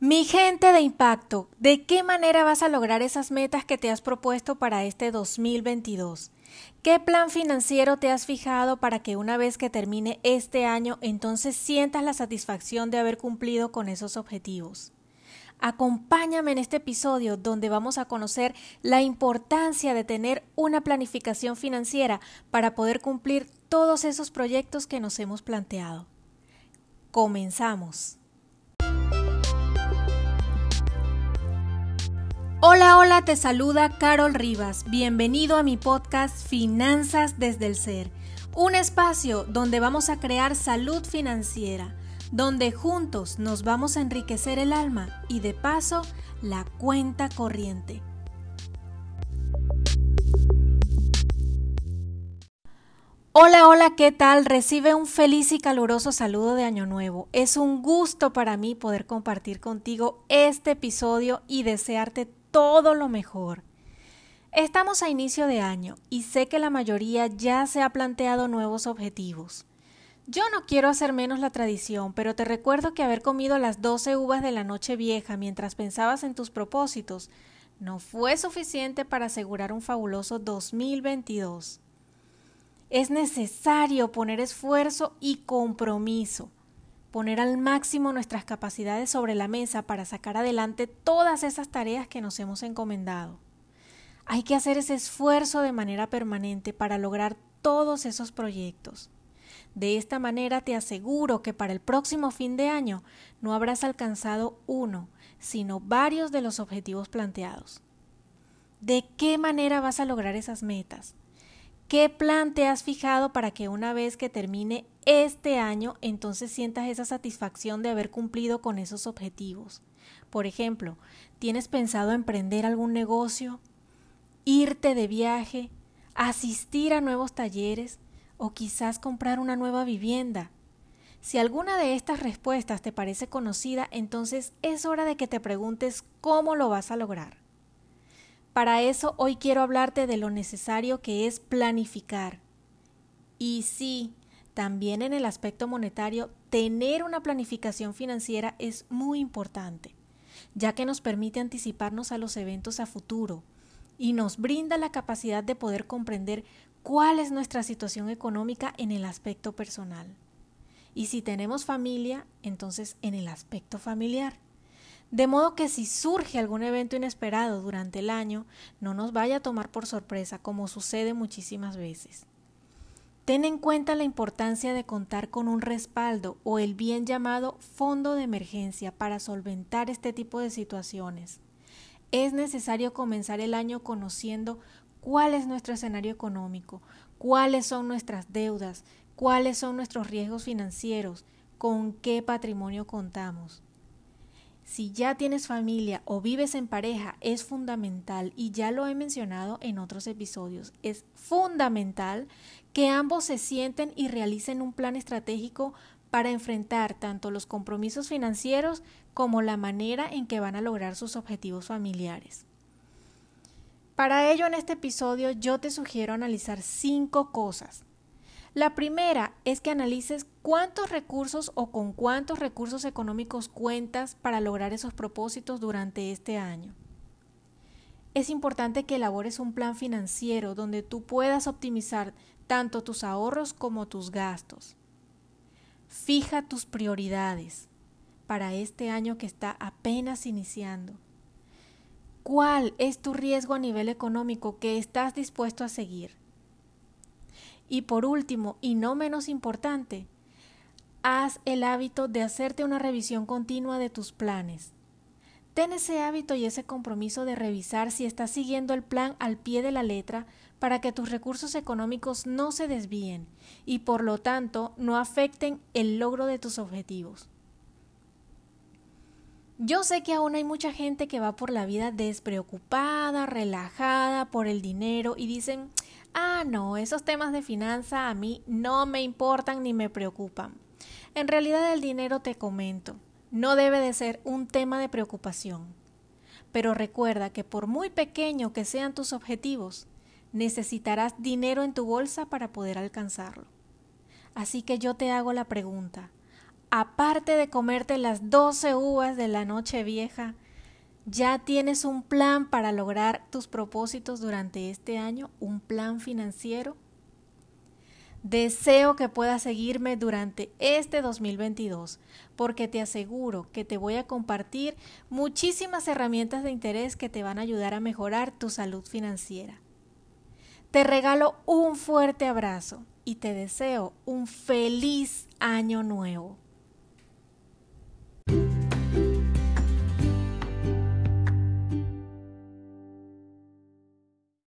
Mi gente de impacto, ¿de qué manera vas a lograr esas metas que te has propuesto para este 2022? ¿Qué plan financiero te has fijado para que una vez que termine este año entonces sientas la satisfacción de haber cumplido con esos objetivos? Acompáñame en este episodio donde vamos a conocer la importancia de tener una planificación financiera para poder cumplir todos esos proyectos que nos hemos planteado. Comenzamos. Hola, hola, te saluda Carol Rivas. Bienvenido a mi podcast Finanzas desde el Ser, un espacio donde vamos a crear salud financiera, donde juntos nos vamos a enriquecer el alma y de paso la cuenta corriente. Hola, hola, ¿qué tal? Recibe un feliz y caluroso saludo de Año Nuevo. Es un gusto para mí poder compartir contigo este episodio y desearte todo lo mejor. Estamos a inicio de año y sé que la mayoría ya se ha planteado nuevos objetivos. Yo no quiero hacer menos la tradición, pero te recuerdo que haber comido las doce uvas de la noche vieja mientras pensabas en tus propósitos no fue suficiente para asegurar un fabuloso 2022. Es necesario poner esfuerzo y compromiso poner al máximo nuestras capacidades sobre la mesa para sacar adelante todas esas tareas que nos hemos encomendado. Hay que hacer ese esfuerzo de manera permanente para lograr todos esos proyectos. De esta manera te aseguro que para el próximo fin de año no habrás alcanzado uno, sino varios de los objetivos planteados. ¿De qué manera vas a lograr esas metas? ¿Qué plan te has fijado para que una vez que termine este año entonces sientas esa satisfacción de haber cumplido con esos objetivos? Por ejemplo, ¿tienes pensado emprender algún negocio? ¿Irte de viaje? ¿Asistir a nuevos talleres? ¿O quizás comprar una nueva vivienda? Si alguna de estas respuestas te parece conocida, entonces es hora de que te preguntes cómo lo vas a lograr. Para eso hoy quiero hablarte de lo necesario que es planificar. Y sí, también en el aspecto monetario, tener una planificación financiera es muy importante, ya que nos permite anticiparnos a los eventos a futuro y nos brinda la capacidad de poder comprender cuál es nuestra situación económica en el aspecto personal. Y si tenemos familia, entonces en el aspecto familiar. De modo que si surge algún evento inesperado durante el año, no nos vaya a tomar por sorpresa, como sucede muchísimas veces. Ten en cuenta la importancia de contar con un respaldo o el bien llamado fondo de emergencia para solventar este tipo de situaciones. Es necesario comenzar el año conociendo cuál es nuestro escenario económico, cuáles son nuestras deudas, cuáles son nuestros riesgos financieros, con qué patrimonio contamos. Si ya tienes familia o vives en pareja, es fundamental, y ya lo he mencionado en otros episodios, es fundamental que ambos se sienten y realicen un plan estratégico para enfrentar tanto los compromisos financieros como la manera en que van a lograr sus objetivos familiares. Para ello en este episodio yo te sugiero analizar cinco cosas la primera es que analices cuántos recursos o con cuántos recursos económicos cuentas para lograr esos propósitos durante este año. Es importante que elabores un plan financiero donde tú puedas optimizar tanto tus ahorros como tus gastos. Fija tus prioridades para este año que está apenas iniciando. ¿Cuál es tu riesgo a nivel económico que estás dispuesto a seguir? Y por último, y no menos importante, haz el hábito de hacerte una revisión continua de tus planes. Ten ese hábito y ese compromiso de revisar si estás siguiendo el plan al pie de la letra para que tus recursos económicos no se desvíen y por lo tanto no afecten el logro de tus objetivos. Yo sé que aún hay mucha gente que va por la vida despreocupada, relajada por el dinero y dicen, ah, no, esos temas de finanza a mí no me importan ni me preocupan. En realidad el dinero te comento, no debe de ser un tema de preocupación. Pero recuerda que por muy pequeño que sean tus objetivos, necesitarás dinero en tu bolsa para poder alcanzarlo. Así que yo te hago la pregunta, aparte de comerte las 12 uvas de la noche vieja, ya tienes un plan para lograr tus propósitos durante este año, un plan financiero. Deseo que puedas seguirme durante este 2022 porque te aseguro que te voy a compartir muchísimas herramientas de interés que te van a ayudar a mejorar tu salud financiera. Te regalo un fuerte abrazo y te deseo un feliz año nuevo.